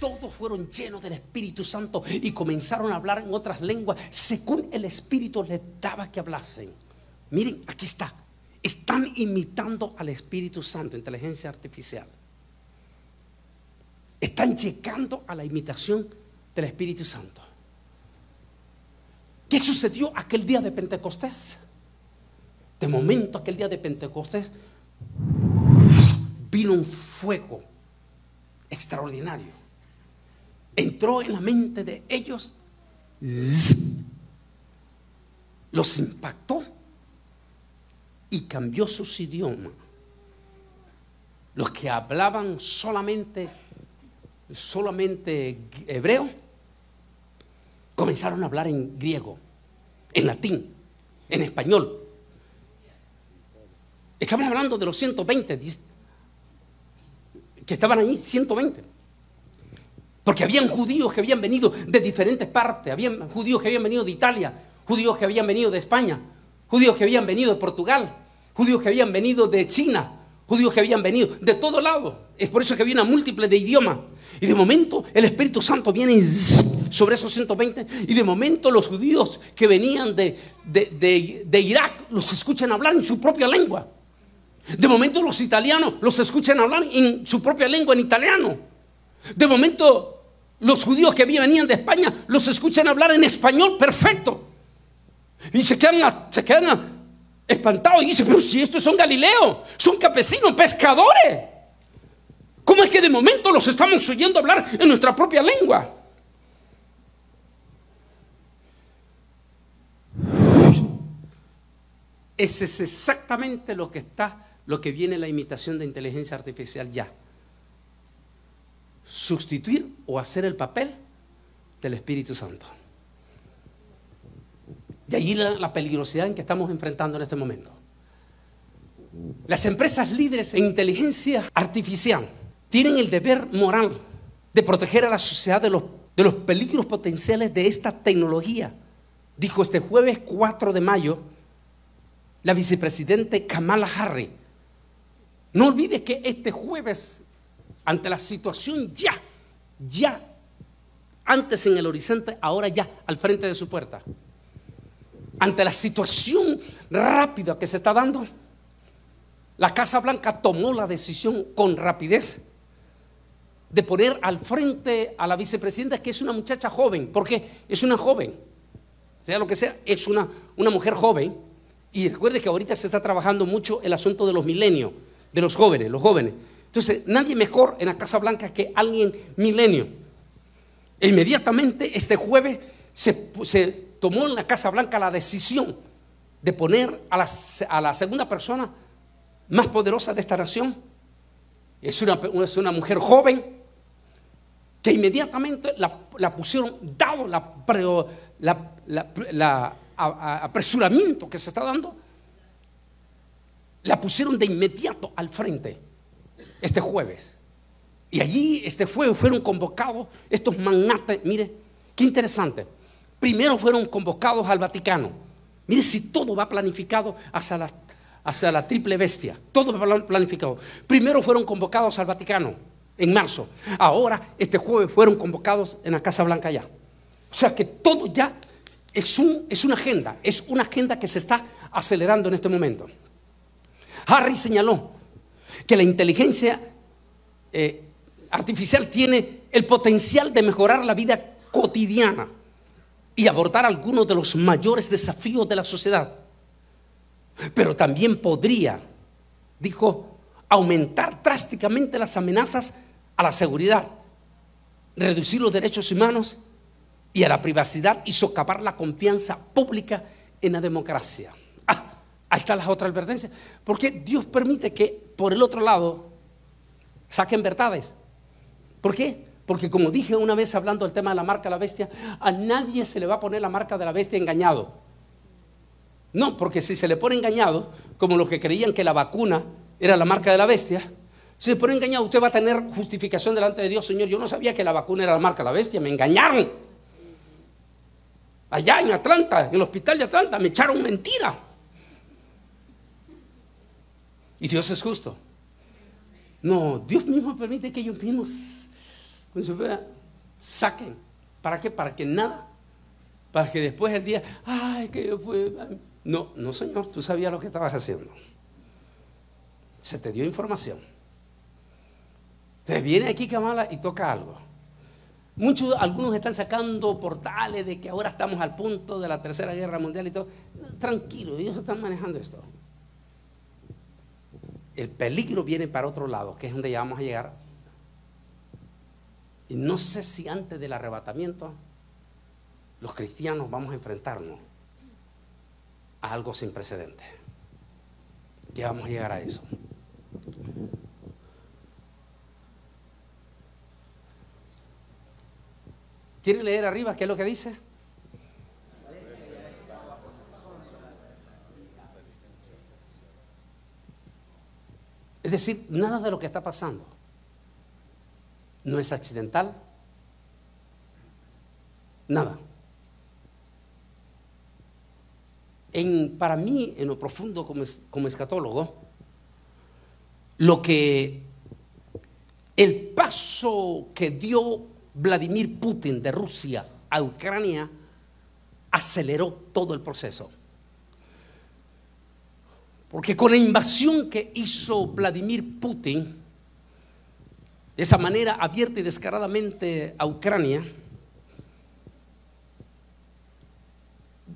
Todos fueron llenos del Espíritu Santo y comenzaron a hablar en otras lenguas según el Espíritu les daba que hablasen. Miren, aquí está. Están imitando al Espíritu Santo, inteligencia artificial. Están llegando a la imitación del Espíritu Santo. ¿Qué sucedió aquel día de Pentecostés? De momento, aquel día de Pentecostés, vino un fuego extraordinario. Entró en la mente de ellos, los impactó y cambió sus idiomas. Los que hablaban solamente, solamente hebreo, comenzaron a hablar en griego, en latín, en español. Estamos hablando de los 120 que estaban ahí, 120. Porque habían judíos que habían venido de diferentes partes, habían judíos que habían venido de Italia, judíos que habían venido de España, judíos que habían venido de Portugal, judíos que habían venido de China, judíos que habían venido de todo lado. Es por eso que había una múltiple de idiomas. Y de momento el Espíritu Santo viene sobre esos 120 y de momento los judíos que venían de, de, de Irak los escuchan hablar en su propia lengua. De momento los italianos los escuchan hablar en su propia lengua, en italiano. De momento los judíos que venían de España los escuchan hablar en español perfecto. Y se quedan, se quedan espantados y dicen, pero si estos son galileos, son campesinos, pescadores. ¿Cómo es que de momento los estamos oyendo hablar en nuestra propia lengua? Ese es exactamente lo que está, lo que viene la imitación de inteligencia artificial ya. Sustituir o hacer el papel del Espíritu Santo. De ahí la, peligrosidad en que estamos enfrentando en este momento. Las empresas líderes en inteligencia artificial tienen el deber moral de proteger a la sociedad de los, de los peligros potenciales de esta tecnología. Dijo este jueves 4 de mayo la vicepresidente Kamala Harris. No olvide que este jueves, ante la situación ya, ya, antes en el horizonte, ahora ya al frente de su puerta, ante la situación rápida que se está dando, la Casa Blanca tomó la decisión con rapidez de poner al frente a la vicepresidenta, que es una muchacha joven, porque es una joven, sea lo que sea, es una, una mujer joven. Y recuerde que ahorita se está trabajando mucho el asunto de los milenios, de los jóvenes, los jóvenes. Entonces, nadie mejor en la Casa Blanca que alguien milenio. E inmediatamente este jueves se, tomó en la Casa Blanca la decisión de poner a la, segunda persona más poderosa de esta nación. Es una, es una mujer joven, que inmediatamente la, pusieron, dado la, apresuramiento que se está dando, la pusieron de inmediato al frente este jueves. Y allí este jueves fueron convocados estos magnates, mire, qué interesante. Primero fueron convocados al Vaticano. Mire si todo va planificado hacia la, hacia la triple bestia. Todo va planificado. Primero fueron convocados al Vaticano en marzo. Ahora, este jueves, fueron convocados en la Casa Blanca ya. O sea que todo ya es, un, es una agenda, es una agenda que se está acelerando en este momento. Harry señaló que la inteligencia, eh, artificial tiene el potencial de mejorar la vida cotidiana y abordar algunos de los mayores desafíos de la sociedad. Pero también podría, dijo, aumentar drásticamente las amenazas a la seguridad, reducir los derechos humanos y a la privacidad y socavar la confianza pública en la democracia. Ah, ahí están las otras advertencias. Porque Dios permite que por el otro lado saquen verdades. ¿Por qué? Porque como dije una vez hablando del tema de la marca de la bestia, a nadie se le va a poner la marca de la bestia engañado. No, porque si se le pone engañado, como los que creían que la vacuna era la marca de la bestia, si se pone engañado, usted va a tener justificación delante de Dios, Señor. Yo no sabía que la vacuna era la marca de la bestia, me engañaron. Allá en Atlanta, en el hospital de Atlanta, me echaron mentira. Y Dios es justo. No, Dios mismo permite que ellos mismos saquen. ¿Para qué? Para que nada. Para que después el día, ay, que yo fui. No, no, Señor, tú sabías lo que estabas haciendo. Se te dio información. Te viene aquí Kamala y toca algo. Muchos, algunos están sacando portales de que ahora estamos al punto de la tercera guerra mundial y todo. Tranquilo, ellos están manejando esto. El peligro viene para otro lado, que es donde ya vamos a llegar. Y no sé si antes del arrebatamiento los cristianos vamos a enfrentarnos a algo sin precedente. Ya vamos a llegar a eso. ¿Quiere leer arriba qué es lo que dice? Es decir, nada de lo que está pasando no es accidental. Nada. En, para mí, en lo profundo como, como escatólogo, lo que el paso que dio Vladimir Putin de Rusia a Ucrania aceleró todo el proceso. Porque con la invasión que hizo Vladimir Putin, de esa manera abierta y descaradamente a Ucrania,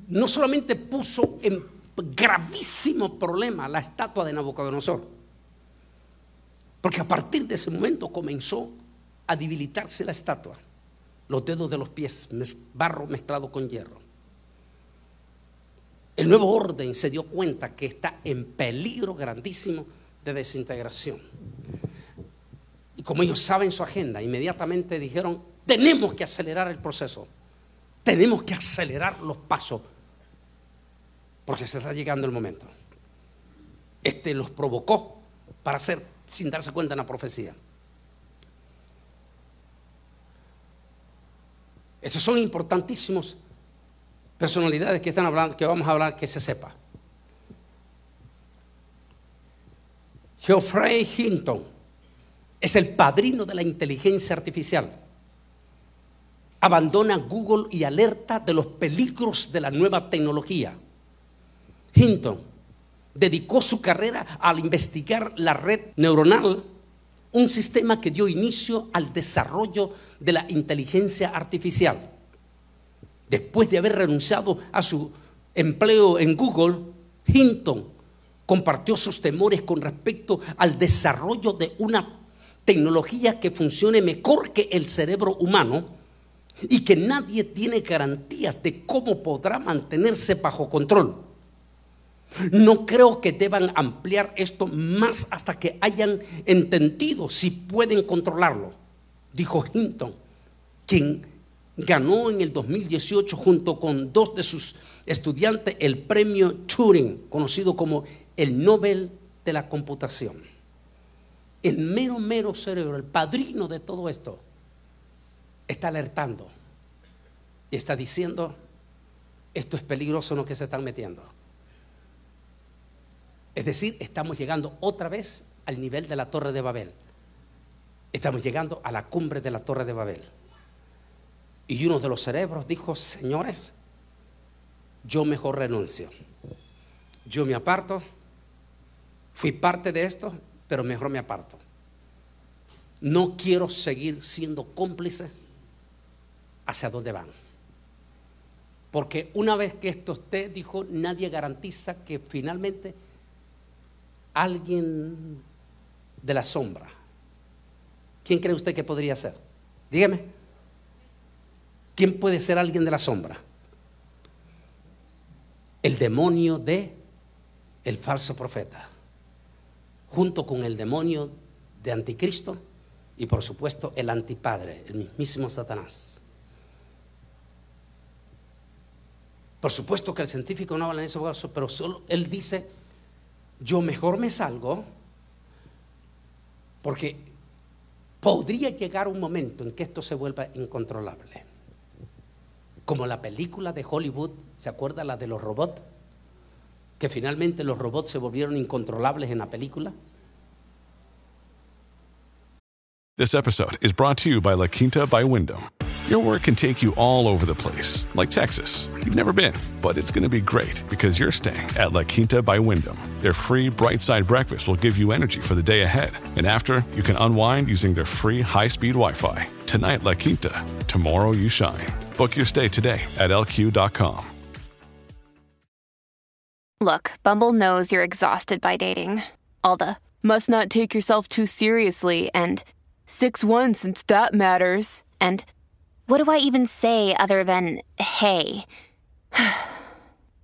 no solamente puso en gravísimo problema la estatua de Nabucodonosor, porque a partir de ese momento comenzó a debilitarse la estatua, los dedos de los pies, barro mezclado con hierro. El nuevo orden se dio cuenta que está en peligro grandísimo de desintegración. Y como ellos saben su agenda, inmediatamente dijeron, tenemos que acelerar el proceso, tenemos que acelerar los pasos, porque se está llegando el momento. Este los provocó para hacer, sin darse cuenta, una profecía. Estos son importantísimos personalidades que están hablando, que vamos a hablar, que se sepa. Geoffrey Hinton es el padrino de la inteligencia artificial. Abandona Google y alerta de los peligros de la nueva tecnología. Hinton dedicó su carrera al investigar la red neuronal un sistema que dio inicio al desarrollo de la inteligencia artificial. Después de haber renunciado a su empleo en Google, Hinton compartió sus temores con respecto al desarrollo de una tecnología que funcione mejor que el cerebro humano y que nadie tiene garantías de cómo podrá mantenerse bajo control. No creo que deban ampliar esto más hasta que hayan entendido si pueden controlarlo, dijo Hinton, quien ganó en el 2018 junto con dos de sus estudiantes el premio Turing, conocido como el Nobel de la Computación. El mero, mero cerebro, el padrino de todo esto, está alertando y está diciendo, esto es peligroso lo que se están metiendo. Es decir, estamos llegando otra vez al nivel de la torre de Babel. Estamos llegando a la cumbre de la torre de Babel. Y uno de los cerebros dijo, señores, yo mejor renuncio. Yo me aparto. Fui parte de esto, pero mejor me aparto. no quiero seguir siendo cómplice hacia dónde van. Porque una vez que esto esté, dijo, nadie garantiza que finalmente alguien de la sombra, ¿quién cree usted que podría ser? Dígame, ¿quién puede ser alguien de la sombra? El demonio de el falso profeta, junto con el demonio de anticristo y por supuesto el antipadre, el mismísimo Satanás. Por supuesto que el científico no habla en eso, pero solo él dice, yo mejor me salgo porque podría llegar un momento en que esto se vuelva incontrolable. Como la película de Hollywood, ¿se acuerda la de los robots? Que finalmente los robots se volvieron incontrolables en la película. This episode is brought to you by La Quinta by Wyndham. Your work can take you all over the place, like Texas. You've never been, but it's going to be great because you're staying at La Quinta by Wyndham. Their free bright side breakfast will give you energy for the day ahead. And after, you can unwind using their free high speed Wi Fi. Tonight, La Quinta. Tomorrow, you shine. Book your stay today at lq.com. Look, Bumble knows you're exhausted by dating. All the must not take yourself too seriously and 6 1 since that matters. And what do I even say other than hey?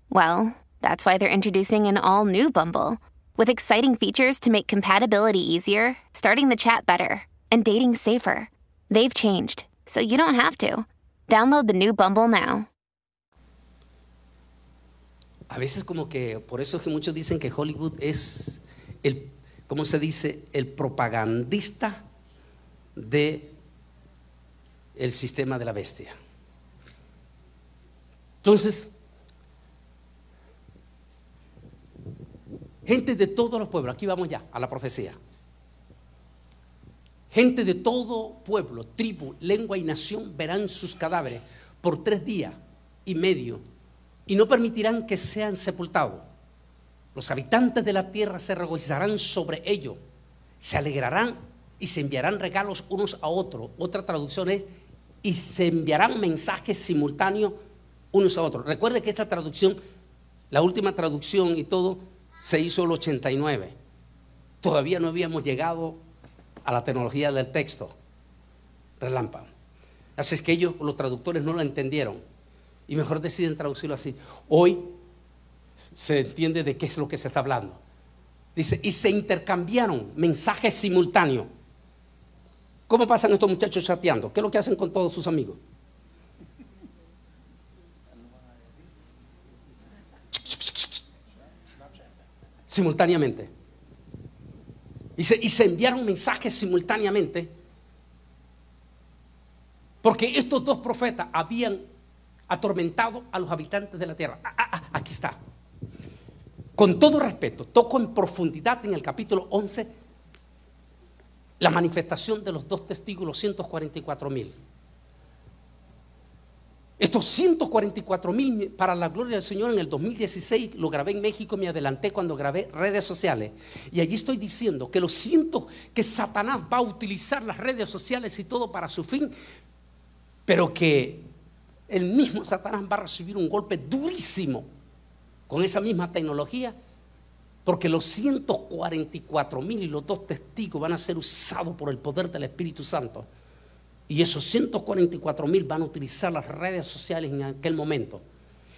well, that's why they're introducing an all new Bumble with exciting features to make compatibility easier, starting the chat better, and dating safer. They've changed, so you don't have to. Download the new Bumble now. A veces como que, por eso es que muchos dicen que Hollywood es el, ¿cómo se dice? El propagandista de el sistema de la bestia. Entonces, gente de todos los pueblos, aquí vamos ya a la profecía. Gente de todo pueblo, tribu, lengua y nación verán sus cadáveres por tres días y medio y no permitirán que sean sepultados. Los habitantes de la tierra se regocijarán sobre ello, se alegrarán y se enviarán regalos unos a otros. Otra traducción es, y se enviarán mensajes simultáneos unos a otros. Recuerde que esta traducción, la última traducción y todo, se hizo el 89. Todavía no habíamos llegado a la tecnología del texto. Relámpago. Así es que ellos, los traductores, no lo entendieron. Y mejor deciden traducirlo así. Hoy se entiende de qué es lo que se está hablando. Dice, y se intercambiaron mensajes simultáneos. ¿Cómo pasan estos muchachos chateando? ¿Qué es lo que hacen con todos sus amigos? Simultáneamente. Y se, y se enviaron mensajes simultáneamente. Porque estos dos profetas habían atormentado a los habitantes de la tierra. Ah, ah, ah, aquí está. Con todo respeto, toco en profundidad en el capítulo 11 la manifestación de los dos testigos, los 144 mil. Estos 144 mil para la gloria del Señor en el 2016 lo grabé en México, me adelanté cuando grabé redes sociales. Y allí estoy diciendo que lo siento que Satanás va a utilizar las redes sociales y todo para su fin, pero que el mismo Satanás va a recibir un golpe durísimo con esa misma tecnología, porque los 144 mil y los dos testigos van a ser usados por el poder del Espíritu Santo. Y esos 144 mil van a utilizar las redes sociales en aquel momento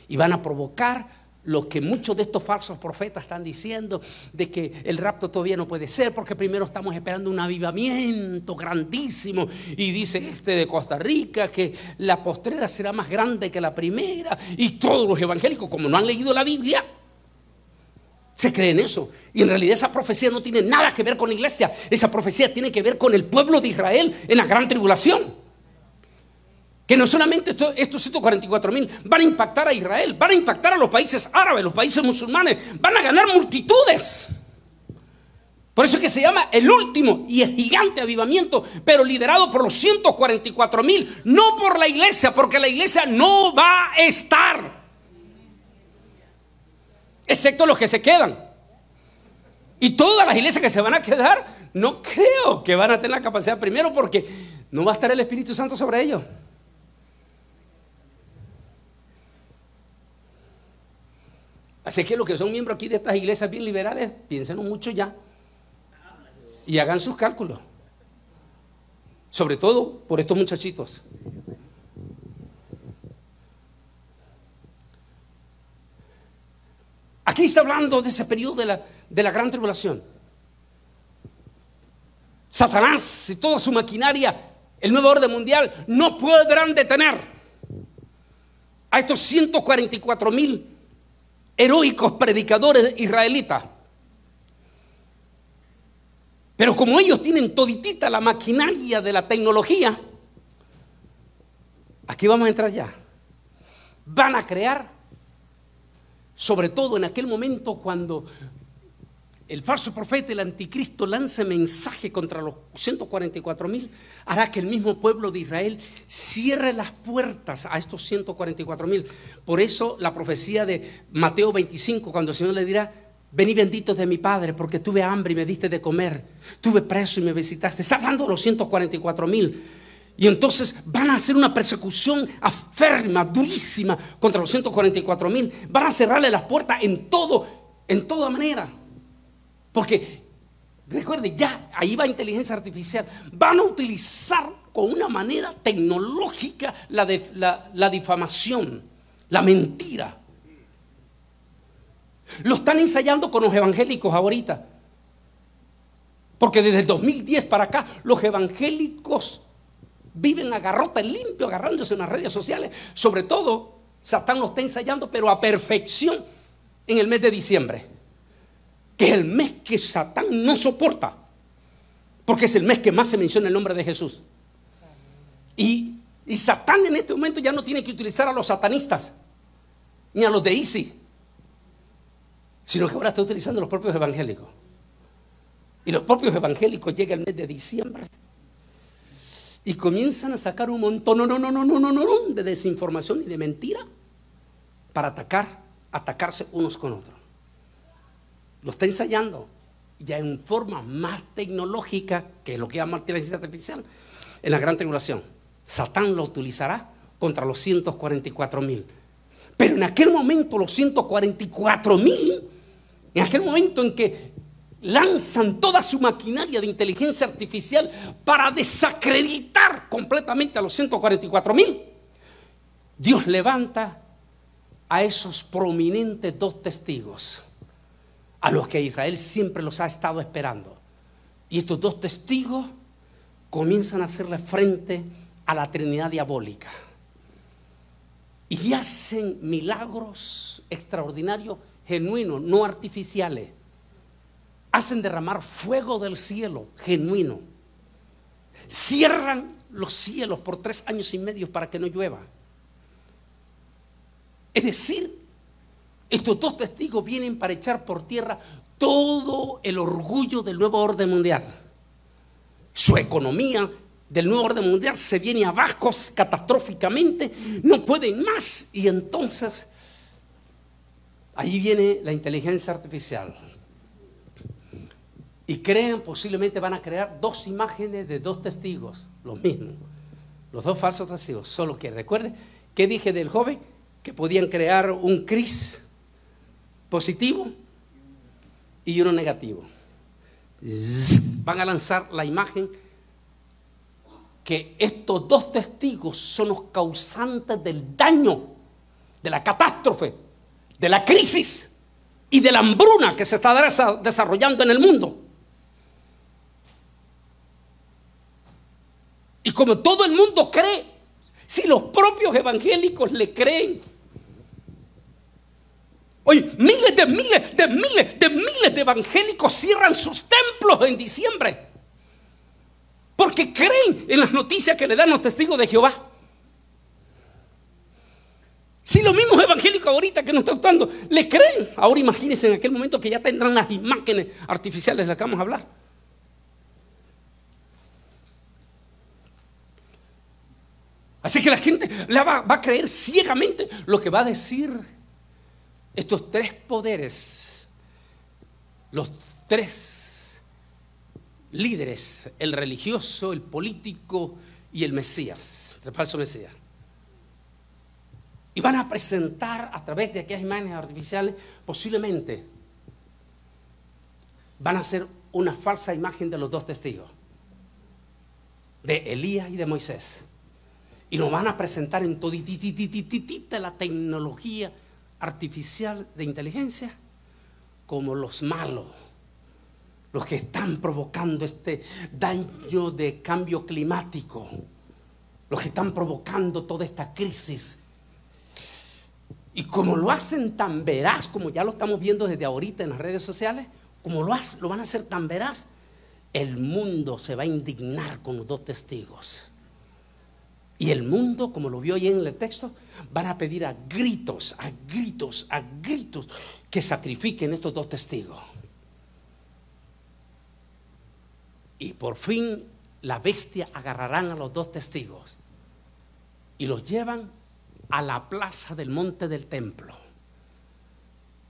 y van a provocar lo que muchos de estos falsos profetas están diciendo, de que el rapto todavía no puede ser, porque primero estamos esperando un avivamiento grandísimo. Y dice este de Costa Rica que la postrera será más grande que la primera. Y todos los evangélicos, como no han leído la Biblia, se creen eso. Y en realidad esa profecía no tiene nada que ver con la iglesia. Esa profecía tiene que ver con el pueblo de Israel en la gran tribulación. Que no solamente estos 144 mil van a impactar a Israel, van a impactar a los países árabes, los países musulmanes, van a ganar multitudes. Por eso es que se llama el último y el gigante avivamiento, pero liderado por los 144 mil, no por la iglesia, porque la iglesia no va a estar, excepto los que se quedan. Y todas las iglesias que se van a quedar, no creo que van a tener la capacidad primero porque no va a estar el Espíritu Santo sobre ellos. Así que los que son miembros aquí de estas iglesias bien liberales, piensen mucho ya. Y hagan sus cálculos. Sobre todo por estos muchachitos. Está hablando de ese periodo de la, de la gran tribulación. Satanás y toda su maquinaria, el nuevo orden mundial, no podrán detener a estos 144 mil heroicos predicadores israelitas. Pero como ellos tienen toditita la maquinaria de la tecnología, aquí vamos a entrar ya. Van a crear, sobre todo en aquel momento cuando el falso profeta, el anticristo, lance mensaje contra los 144 mil, hará que el mismo pueblo de Israel cierre las puertas a estos 144 mil. Por eso la profecía de Mateo 25, cuando el Señor le dirá, vení benditos de mi Padre, porque tuve hambre y me diste de comer, tuve preso y me visitaste. Está hablando de los 144 mil. Y entonces van a hacer una persecución aférrima, durísima contra los 144 mil. Van a cerrarle las puertas en todo, en toda manera. Porque, recuerde, ya ahí va inteligencia artificial. Van a utilizar con una manera tecnológica la, la difamación, la mentira. Lo están ensayando con los evangélicos ahorita. Porque desde el 2010 para acá los evangélicos viven a garrote limpio, agarrándose en las redes sociales. Sobre todo, Satán lo está ensayando, pero a perfección en el mes de diciembre que es el mes que Satán no soporta, porque es el mes que más se menciona el nombre de Jesús. Y, Satán en este momento ya no tiene que utilizar a los satanistas, ni a los de Isi, sino que ahora está utilizando los propios evangélicos. Y los propios evangélicos llegan el mes de diciembre y comienzan a sacar un montón no, no, no, no, no, no, no, de desinformación y de mentira para atacar, atacarse unos con otros. Lo está ensayando ya en forma más tecnológica que lo que llama inteligencia artificial en la gran tribulación. Satán lo utilizará contra los 144 mil. Pero en aquel momento los 144 mil, en aquel momento en que lanzan toda su maquinaria de inteligencia artificial para desacreditar completamente a los 144 mil, Dios levanta a esos prominentes dos testigos a los que Israel siempre los ha estado esperando. Y estos dos testigos comienzan a hacerle frente a la Trinidad diabólica. Y hacen milagros extraordinarios, genuinos, no artificiales. Hacen derramar fuego del cielo, genuino. Cierran los cielos por tres años y medio para que no llueva. Es decir, estos dos testigos vienen para echar por tierra todo el orgullo del nuevo orden mundial. Su economía del nuevo orden mundial se viene abajo catastróficamente, no pueden más. Y entonces, ahí viene la inteligencia artificial. Y creen, posiblemente van a crear dos imágenes de dos testigos, los mismos, los dos falsos testigos. Solo que recuerde, ¿qué dije del joven? Que podían crear un Cris positivo y uno negativo. Van a lanzar la imagen que estos dos testigos son los causantes del daño, de la catástrofe, de la crisis y de la hambruna que se está desarrollando en el mundo. Y como todo el mundo cree, si los propios evangélicos le creen Oye, miles de miles de miles de miles de evangélicos cierran sus templos en diciembre. Porque creen en las noticias que le dan los testigos de Jehová. Si los mismos evangélicos ahorita que nos están dando le creen, ahora imagínense en aquel momento que ya tendrán las imágenes artificiales de las que vamos a hablar. Así que la gente va, va a creer ciegamente lo que va a decir estos tres poderes, los tres líderes, el religioso, el político y el Mesías, el falso Mesías. Y van a presentar a través de aquellas imágenes artificiales, posiblemente, van a hacer una falsa imagen de los dos testigos, de Elías y de Moisés. Y nos van a presentar en todititititita la tecnología artificial de inteligencia como los malos, los que están provocando este daño de cambio climático, los que están provocando toda esta crisis. Y como lo hacen tan veraz, como ya lo estamos viendo desde ahorita en las redes sociales, como lo, lo van a hacer tan veraz, el mundo se va a indignar con los dos testigos. Y el mundo, como lo vio ahí en el texto, van a pedir a gritos, a gritos, a gritos que sacrifiquen estos dos testigos. Y por fin la bestia agarrarán a los dos testigos y los llevan a la plaza del monte del templo.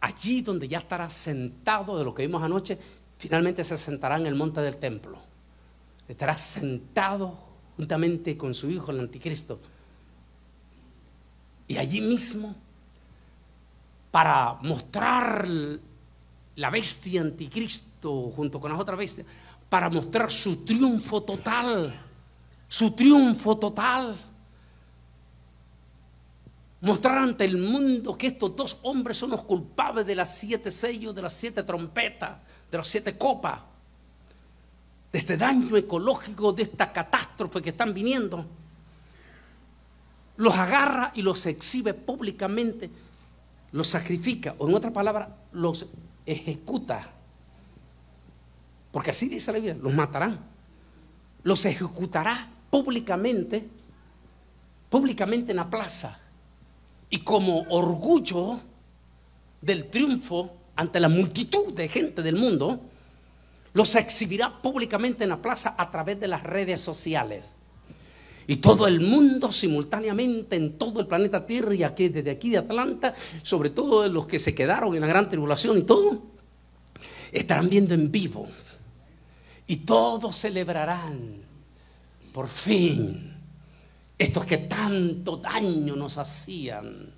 Allí donde ya estará sentado de lo que vimos anoche, finalmente se sentará en el monte del templo. Estará sentado juntamente con su hijo, el anticristo. Y allí mismo, para mostrar la bestia anticristo junto con las otras bestias, para mostrar su triunfo total, su triunfo total. Mostrar ante el mundo que estos dos hombres son los culpables de las siete sellos, de las siete trompetas, de las siete copas, de este daño ecológico, de esta catástrofe que están viniendo. Los agarra y los exhibe públicamente, los sacrifica, o en otra palabra, los ejecuta porque así dice la Biblia, los matarán. Los ejecutará públicamente, públicamente en la plaza. Y como orgullo del triunfo ante la multitud de gente del mundo, los exhibirá públicamente en la plaza a través de las redes sociales. Y todo el mundo simultáneamente en todo el planeta Tierra y aquí desde aquí de Atlanta, sobre todo los que se quedaron en la gran tribulación y todo, estarán viendo en vivo y todos celebrarán, por fin, estos que tanto daño nos hacían.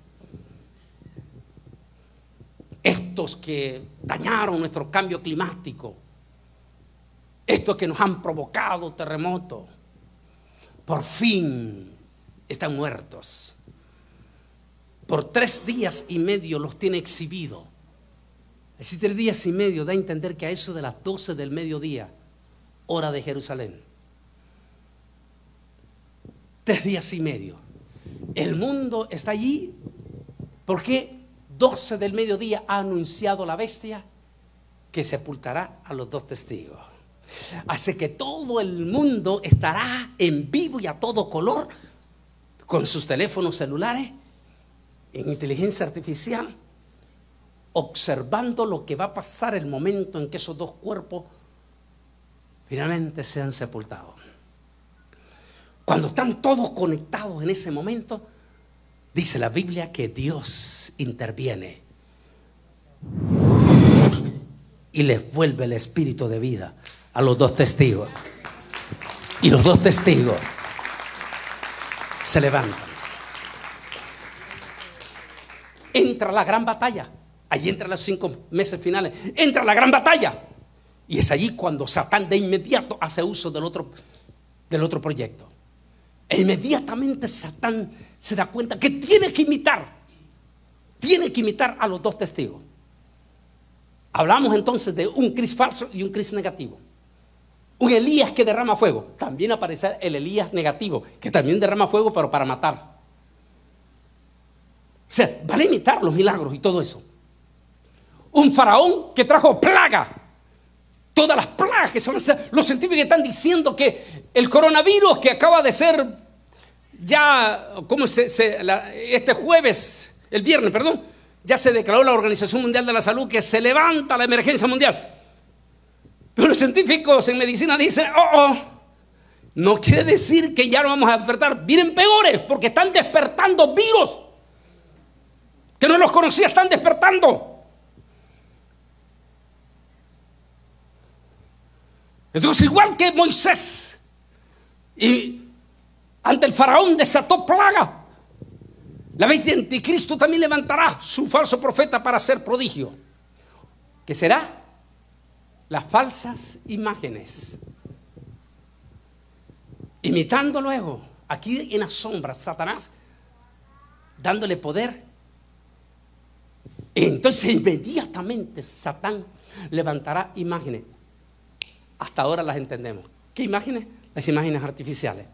Estos que dañaron nuestro cambio climático. Estos que nos han provocado terremotos. Por fin están muertos. Por tres días y medio los tiene exhibido. Así tres días y medio da a entender que a eso de las doce del mediodía hora de Jerusalén. Tres días y medio. El mundo está allí porque 12 del mediodía ha anunciado la bestia que sepultará a los dos testigos. Hace que todo el mundo estará en vivo y a todo color con sus teléfonos celulares en inteligencia artificial, observando lo que va a pasar el momento en que esos dos cuerpos finalmente sean sepultados. Cuando están todos conectados en ese momento, dice la Biblia que Dios interviene y les vuelve el espíritu de vida a los dos testigos. Y los dos testigos se levantan. Entra la gran batalla. Allí entra los cinco meses finales. Entra la gran batalla. Y es allí cuando Satán de inmediato hace uso del otro, del otro proyecto. E inmediatamente Satán se da cuenta que tiene que imitar, tiene que imitar a los dos testigos. Hablamos entonces de un Cris falso y un Cris negativo. Un Elías que derrama fuego. También aparece el Elías negativo, que también derrama fuego, pero para matar. O sea, van a imitar los milagros y todo eso. Un faraón que trajo plaga todas las plagas que se van a hacer. Los científicos están diciendo que el coronavirus que acaba de ser ya, ¿cómo se, este jueves, el viernes, perdón, ya se declaró la Organización Mundial de la Salud que se levanta la emergencia mundial. Pero los científicos en medicina dicen, oh, oh, no quiere decir que ya no vamos a despertar. Vienen peores porque están despertando virus que no los conocía, están despertando. Entonces, igual que Moisés, y ante el faraón desató plaga, la bestia anticristo también levantará su falso profeta para hacer prodigio. ¿Qué será? Las falsas imágenes. Imitando luego, aquí en las sombras, Satanás, dándole poder. Entonces inmediatamente Satán levantará imágenes. Hasta ahora las entendemos. ¿Qué imágenes? Las imágenes artificiales.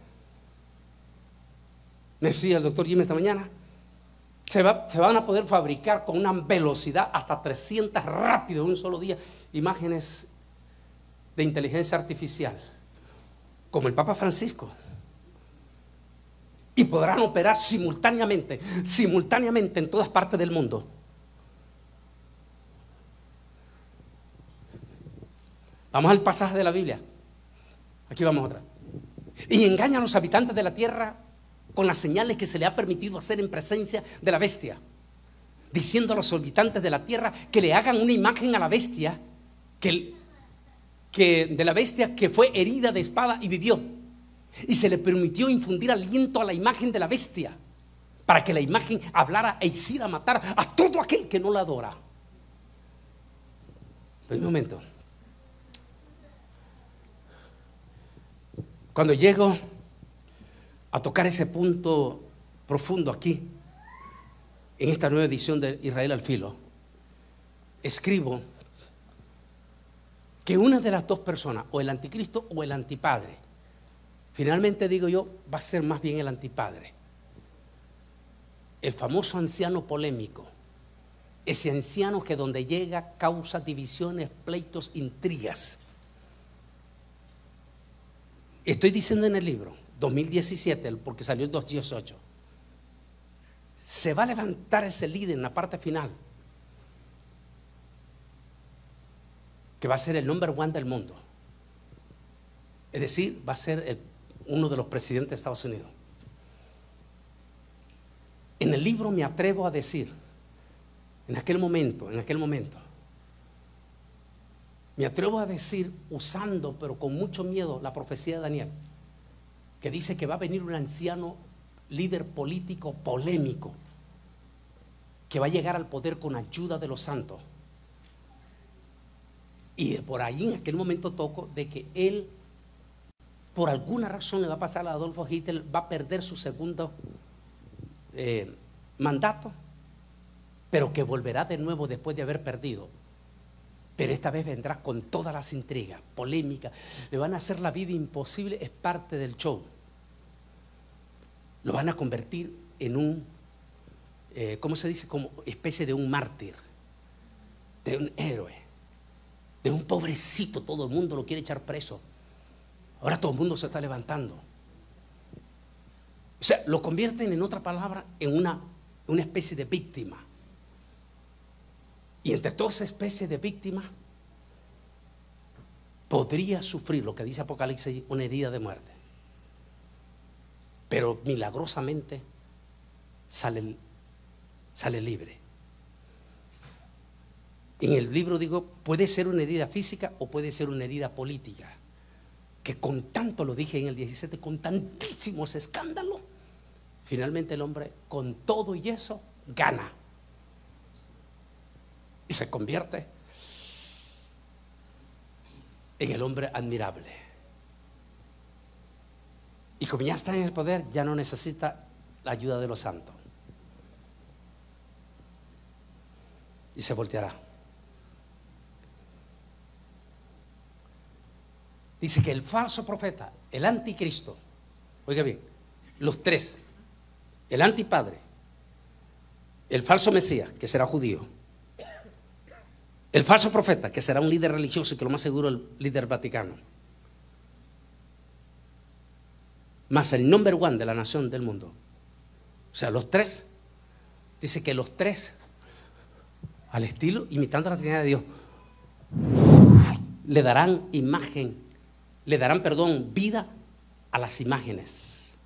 Me decía el doctor Jimmy esta mañana, se, van a poder fabricar con una velocidad hasta 300 rápido en un solo día imágenes de inteligencia artificial, como el Papa Francisco. Y podrán operar simultáneamente, simultáneamente en todas partes del mundo. Vamos al pasaje de la Biblia. Aquí vamos otra. Y engaña a los habitantes de la tierra con las señales que se le ha permitido hacer en presencia de la bestia. Diciendo a los habitantes de la tierra que le hagan una imagen a la bestia, que, de la bestia que fue herida de espada y vivió. Y se le permitió infundir aliento a la imagen de la bestia, para que la imagen hablara e hiciera matar a todo aquel que no la adora. Un momento. Cuando llego a tocar ese punto profundo aquí, en esta nueva edición de Israel al filo, escribo que una de las dos personas, o el anticristo o el antipadre, finalmente digo yo, va a ser más bien el antipadre. El famoso anciano polémico, ese anciano que donde llega causa divisiones, pleitos, intrigas. Estoy diciendo en el libro, 2017, porque salió el 2018, se va a levantar ese líder en la parte final, que va a ser el number one del mundo. Es decir, va a ser uno de los presidentes de Estados Unidos. En el libro me atrevo a decir, en aquel momento, en aquel momento, me atrevo a decir, usando, pero con mucho miedo, la profecía de Daniel, que dice que va a venir un anciano líder político polémico, que va a llegar al poder con ayuda de los santos. Y por ahí en aquel momento toco de que él, por alguna razón le va a pasar a Adolfo Hitler, va a perder su segundo eh, mandato, pero que volverá de nuevo después de haber perdido pero esta vez vendrá con todas las intrigas, polémicas. Le van a hacer la vida imposible, es parte del show. Lo van a convertir en un, eh, ¿cómo se dice? Como especie de un mártir, de un héroe, de un pobrecito. Todo el mundo lo quiere echar preso. Ahora todo el mundo se está levantando. O sea, lo convierten en otra palabra en una, una especie de víctima. Y entre toda esa especie de víctimas, podría sufrir lo que dice Apocalipsis, una herida de muerte. Pero milagrosamente sale, sale libre. En el libro digo, puede ser una herida física o puede ser una herida política. Que con tanto, lo dije en el 17, con tantísimos escándalos, finalmente el hombre con todo y eso gana y se convierte en el hombre admirable. Y como ya está en el poder, ya no necesita la ayuda de los santos. Y se volteará. Dice que el falso profeta, el anticristo, oiga bien, los tres, el antipadre, el falso Mesías, que será judío, el falso profeta, que será un líder religioso y que lo más seguro el líder vaticano. Más el number one de la nación del mundo. O sea, los tres. Dice que los tres, al estilo, imitando la Trinidad de Dios, le darán imagen, le darán, perdón, vida a las imágenes.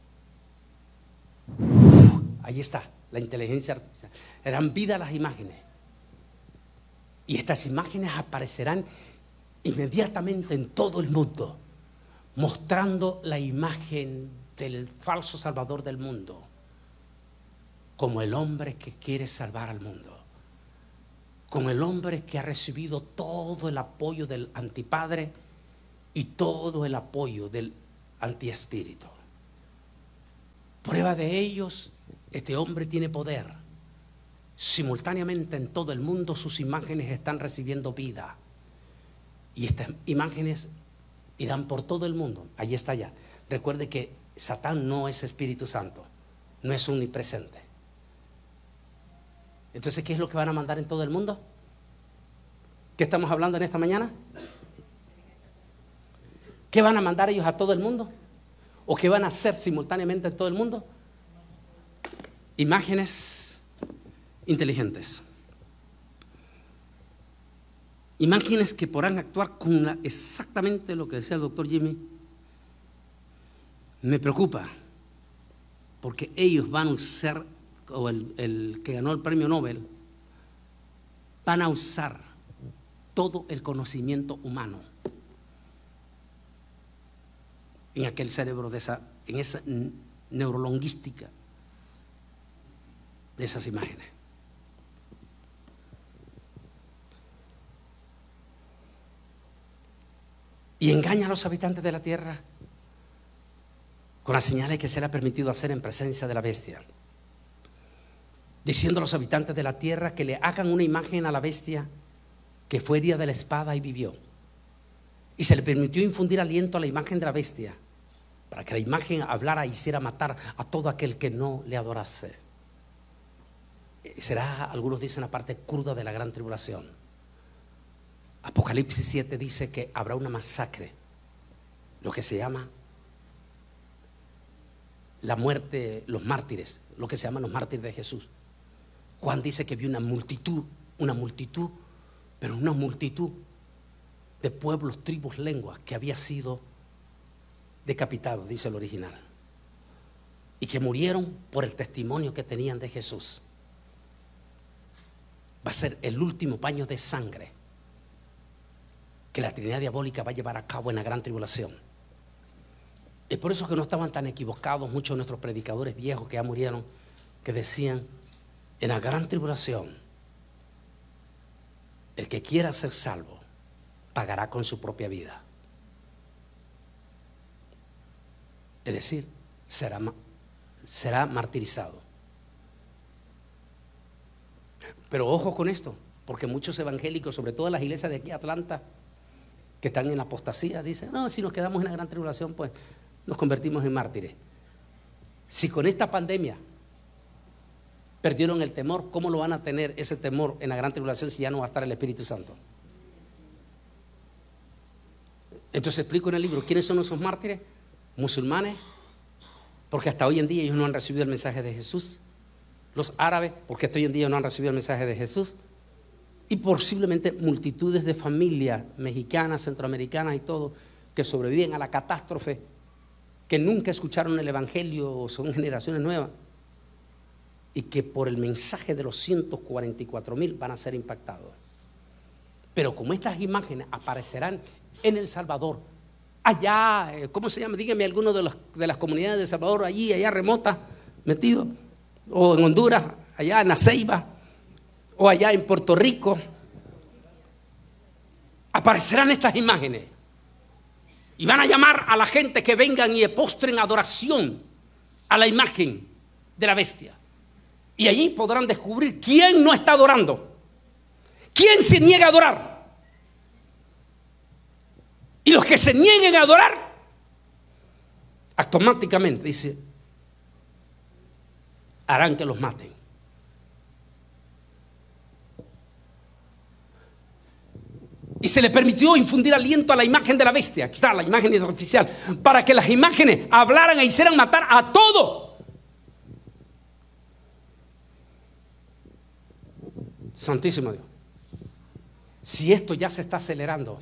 Ahí está, la inteligencia artificial. Le darán vida a las imágenes. Y estas imágenes aparecerán inmediatamente en todo el mundo, mostrando la imagen del falso salvador del mundo como el hombre que quiere salvar al mundo, como el hombre que ha recibido todo el apoyo del antipadre y todo el apoyo del antiespíritu. Prueba de ellos, este hombre tiene poder. Simultáneamente en todo el mundo sus imágenes están recibiendo vida. Y estas imágenes irán por todo el mundo. Allí está ya. Recuerde que Satán no es Espíritu Santo, no es omnipresente. Entonces, ¿qué es lo que van a mandar en todo el mundo? ¿Qué estamos hablando en esta mañana? ¿Qué van a mandar ellos a todo el mundo? ¿O qué van a hacer simultáneamente en todo el mundo? Imágenes inteligentes. Imágenes que podrán actuar con exactamente lo que decía el doctor Jimmy. Me preocupa, porque ellos van a usar, o el, el que ganó el premio Nobel, van a usar todo el conocimiento humano en aquel cerebro de esa, en esa neurolingüística de esas imágenes. Y engaña a los habitantes de la tierra con las señales que se le ha permitido hacer en presencia de la bestia. Diciendo a los habitantes de la tierra que le hagan una imagen a la bestia que fue herida de la espada y vivió. Y se le permitió infundir aliento a la imagen de la bestia para que la imagen hablara y hiciera matar a todo aquel que no le adorase. Será, algunos dicen, la parte cruda de la gran tribulación. Apocalipsis 7 dice que habrá una masacre, lo que se llama la muerte, los mártires, lo que se llaman los mártires de Jesús. Juan dice que vio una multitud, una multitud, pero una multitud de pueblos, tribus, lenguas que había sido decapitado, dice el original, y que murieron por el testimonio que tenían de Jesús. Va a ser el último paño de sangre que la Trinidad Diabólica va a llevar a cabo en la gran tribulación. Es por eso que no estaban tan equivocados muchos de nuestros predicadores viejos que ya murieron, que decían, en la gran tribulación, el que quiera ser salvo pagará con su propia vida. Es decir, será, será martirizado. Pero ojo con esto, porque muchos evangélicos, sobre todo las iglesias de aquí, Atlanta, que están en apostasía, dicen, no, si nos quedamos en la gran tribulación, pues nos convertimos en mártires. Si con esta pandemia perdieron el temor, ¿cómo lo van a tener ese temor en la gran tribulación si ya no va a estar el Espíritu Santo? Entonces explico en el libro quiénes son esos mártires musulmanes, porque hasta hoy en día ellos no han recibido el mensaje de Jesús. Los árabes, porque hasta hoy en día no han recibido el mensaje de Jesús. Y posiblemente multitudes de familias mexicanas, centroamericanas y todo, que sobreviven a la catástrofe, que nunca escucharon el Evangelio o son generaciones nuevas, y que por el mensaje de los 144 mil van a ser impactados. Pero como estas imágenes aparecerán en El Salvador, allá, eh, ¿cómo se llama? Dígame alguno de, de las comunidades de Salvador, allí, allá remota, metido, o en Honduras, allá en Aceiba, o allá en Puerto Rico, aparecerán estas imágenes. Y van a llamar a la gente que vengan y postren adoración a la imagen de la bestia. Y allí podrán descubrir quién no está adorando. ¿Quién se niega a adorar? Y los que se nieguen a adorar, automáticamente, dice, harán que los maten. Y se le permitió infundir aliento a la imagen de la bestia, aquí está la imagen artificial, para que las imágenes hablaran e hicieran matar a todo. Santísimo Dios. Si esto ya se está acelerando,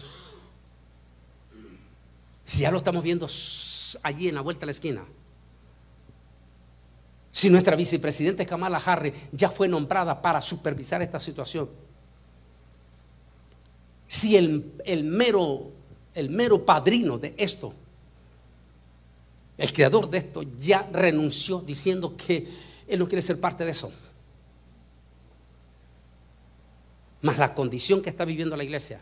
si ya lo estamos viendo allí en la vuelta a la esquina. Si nuestra vicepresidenta Kamala Harris ya fue nombrada para supervisar esta situación. si el, mero, el mero padrino de esto, el creador de esto, ya renunció diciendo que él no quiere ser parte de eso? Más la condición que está viviendo la iglesia,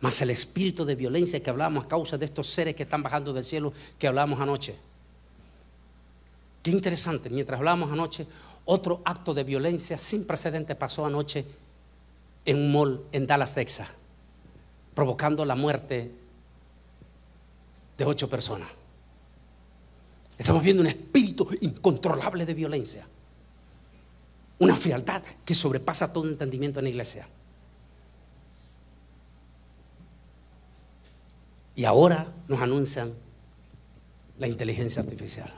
más el espíritu de violencia que hablábamos a causa de estos seres que están bajando del cielo que hablábamos anoche. Qué interesante, mientras hablábamos anoche, otro acto de violencia sin precedente pasó anoche en un mall en Dallas, Texas, provocando la muerte de ocho personas. Estamos viendo un espíritu incontrolable de violencia. Una frialdad que sobrepasa todo entendimiento en la iglesia. Y ahora nos anuncian la inteligencia artificial.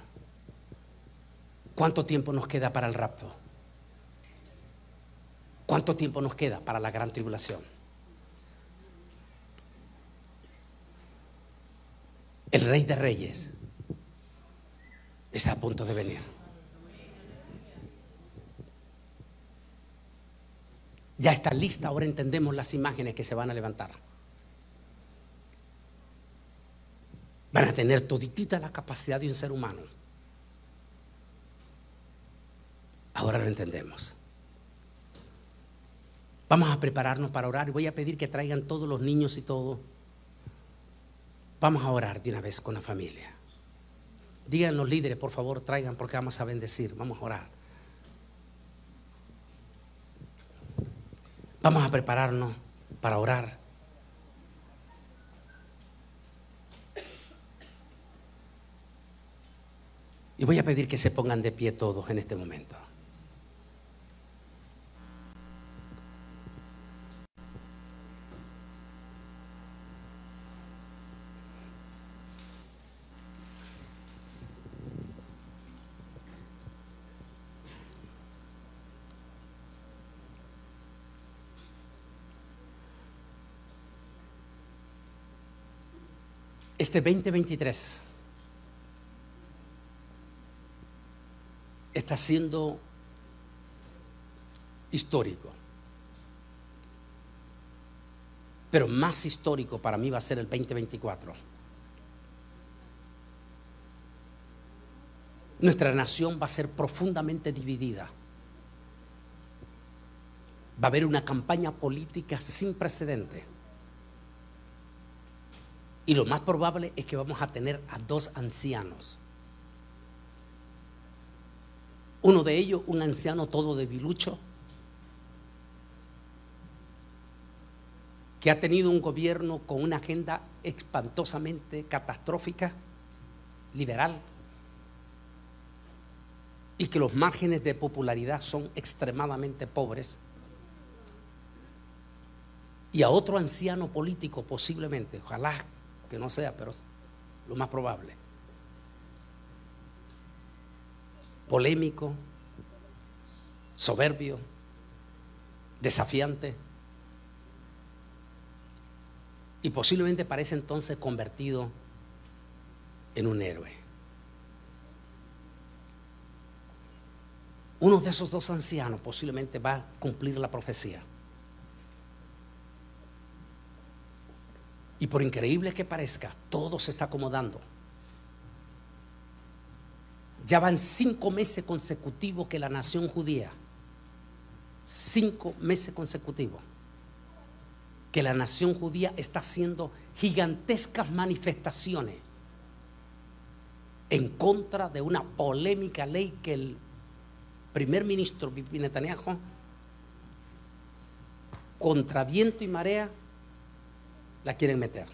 ¿Cuánto tiempo nos queda para el rapto? ¿Cuánto tiempo nos queda para la gran tribulación? El rey de reyes está a punto de venir. Ya está lista, ahora entendemos las imágenes que se van a levantar. Van a tener toditita la capacidad de un ser humano. Ahora lo entendemos. Vamos a prepararnos para orar voy a pedir que traigan todos los niños y todo. Vamos a orar de una vez con la familia. Digan los líderes, por favor, traigan porque vamos a bendecir, vamos a orar. Vamos a prepararnos para orar. Y voy a pedir que se pongan de pie todos en este momento. Este 2023 está siendo histórico. Pero más histórico para mí va a ser el 2024. Nuestra nación va a ser profundamente dividida. Va a haber una campaña política sin precedente. Y lo más probable es que vamos a tener a dos ancianos. Uno de ellos, un anciano todo debilucho, que ha tenido un gobierno con una agenda espantosamente catastrófica, liberal, y que los márgenes de popularidad son extremadamente pobres. Y a otro anciano político posiblemente, ojalá que no sea, pero lo más probable. Polémico, soberbio, desafiante. Y posiblemente parece entonces convertido en un héroe. Uno de esos dos ancianos posiblemente va a cumplir la profecía. Y por increíble que parezca, todo se está acomodando. Ya van cinco meses consecutivos que la nación judía, cinco meses consecutivos, que la nación judía está haciendo gigantescas manifestaciones en contra de una polémica ley que el primer ministro Netanyahu, contra viento y marea, la quieren meter.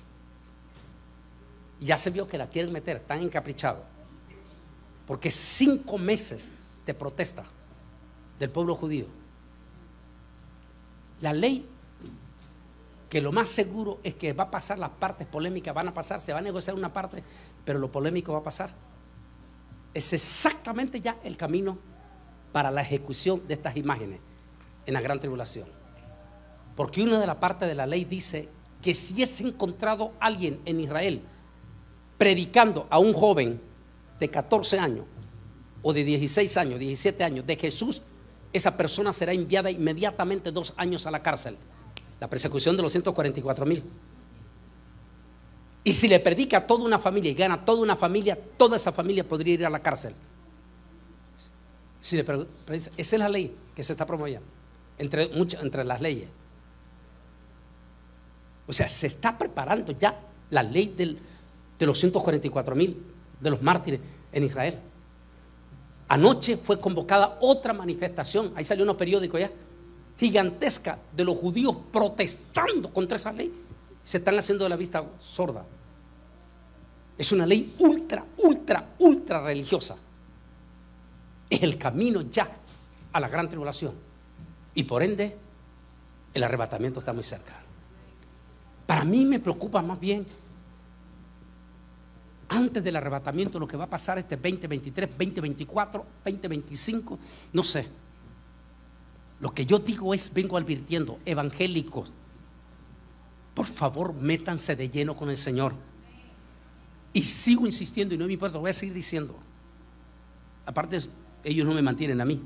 Ya se vio que la quieren meter, están encaprichados. Porque cinco meses de protesta del pueblo judío. La ley, que lo más seguro es que va a pasar las partes polémicas, van a pasar, se va a negociar una parte, pero lo polémico va a pasar. Es exactamente ya el camino para la ejecución de estas imágenes en la gran tribulación. Porque una de las partes de la ley dice que si es encontrado alguien en Israel predicando a un joven de 14 años o de 16 años, 17 años de Jesús, esa persona será enviada inmediatamente dos años a la cárcel. La persecución de los 144 mil. Y si le predica a toda una familia y gana toda una familia, toda esa familia podría ir a la cárcel. Si le esa es la ley que se está promoviendo entre, muchas, entre las leyes. O sea, se está preparando ya la ley de los 144 mil de los mártires en Israel. Anoche fue convocada otra manifestación, ahí salió unos periódicos ya, gigantesca de los judíos protestando contra esa ley. Se están haciendo de la vista sorda. Es una ley ultra, ultra, ultra religiosa. Es el camino ya a la gran tribulación. Y por ende, el arrebatamiento está muy cerca. Para mí me preocupa más bien antes del arrebatamiento lo que va a pasar este 2023, 2024, 2025, no sé. Lo que yo digo es, vengo advirtiendo, evangélicos, por favor métanse de lleno con el Señor. Y sigo insistiendo y no me importa, voy a seguir diciendo. Aparte, ellos no me mantienen a mí,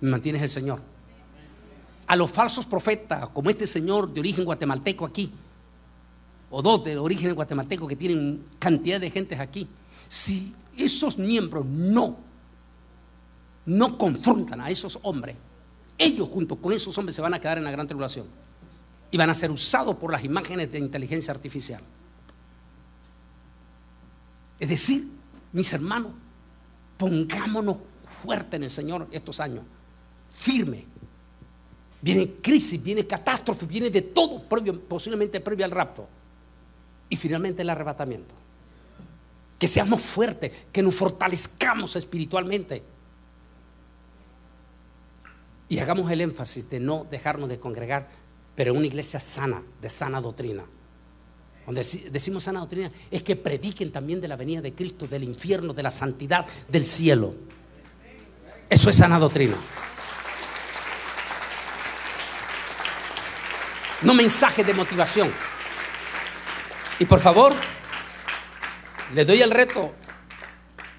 me mantiene el Señor. A los falsos profetas, como este señor de origen guatemalteco aquí, o dos de origen guatemalteco que tienen cantidad de gentes aquí, si esos miembros no, no confrontan a esos hombres, ellos junto con esos hombres se van a quedar en la gran tribulación y van a ser usados por las imágenes de inteligencia artificial. Es decir, mis hermanos, pongámonos fuerte en el Señor estos años, firme. Viene crisis, viene catástrofe, viene de todo, posiblemente previo al rapto y finalmente el arrebatamiento. Que seamos fuertes, que nos fortalezcamos espiritualmente. Y hagamos el énfasis de no dejarnos de congregar, pero en una iglesia sana, de sana doctrina. Cuando decimos sana doctrina, es que prediquen también de la venida de Cristo, del infierno, de la santidad, del cielo. Eso es sana doctrina. No mensaje de motivación. Y por favor, les doy el reto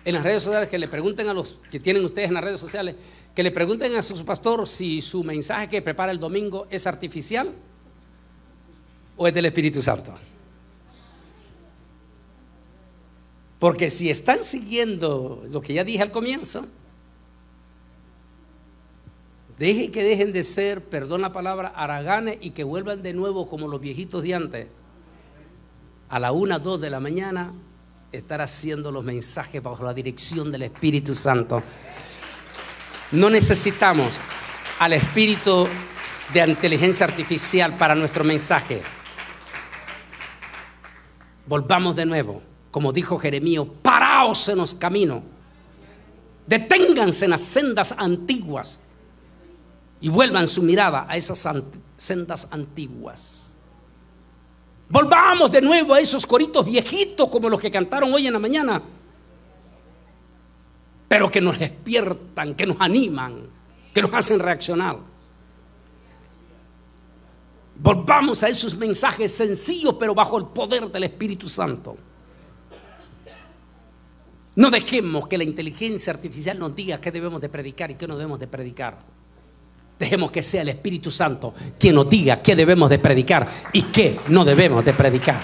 en las redes sociales que le pregunten a los que tienen ustedes en las redes sociales, que le pregunten a su pastor si su mensaje que prepara el domingo es artificial o es del Espíritu Santo. Porque si están siguiendo lo que ya dije al comienzo, dejen que dejen de ser, perdón la palabra, araganes y que vuelvan de nuevo como los viejitos de antes a la una, dos de la mañana, estar haciendo los mensajes bajo la dirección del Espíritu Santo. No necesitamos al espíritu de inteligencia artificial para nuestro mensaje. Volvamos de nuevo, como dijo Jeremías, paraos en los caminos, deténganse en las sendas antiguas y vuelvan su mirada a esas sendas antiguas. Volvamos de nuevo a esos coritos viejitos como los que cantaron hoy en la mañana. Pero que nos despiertan, que nos animan, que nos hacen reaccionar. Volvamos a esos mensajes sencillos, pero bajo el poder del Espíritu Santo. No dejemos que la inteligencia artificial nos diga qué debemos de predicar y qué no debemos de predicar. Dejemos que sea el Espíritu Santo quien nos diga qué debemos de predicar y qué no debemos de predicar.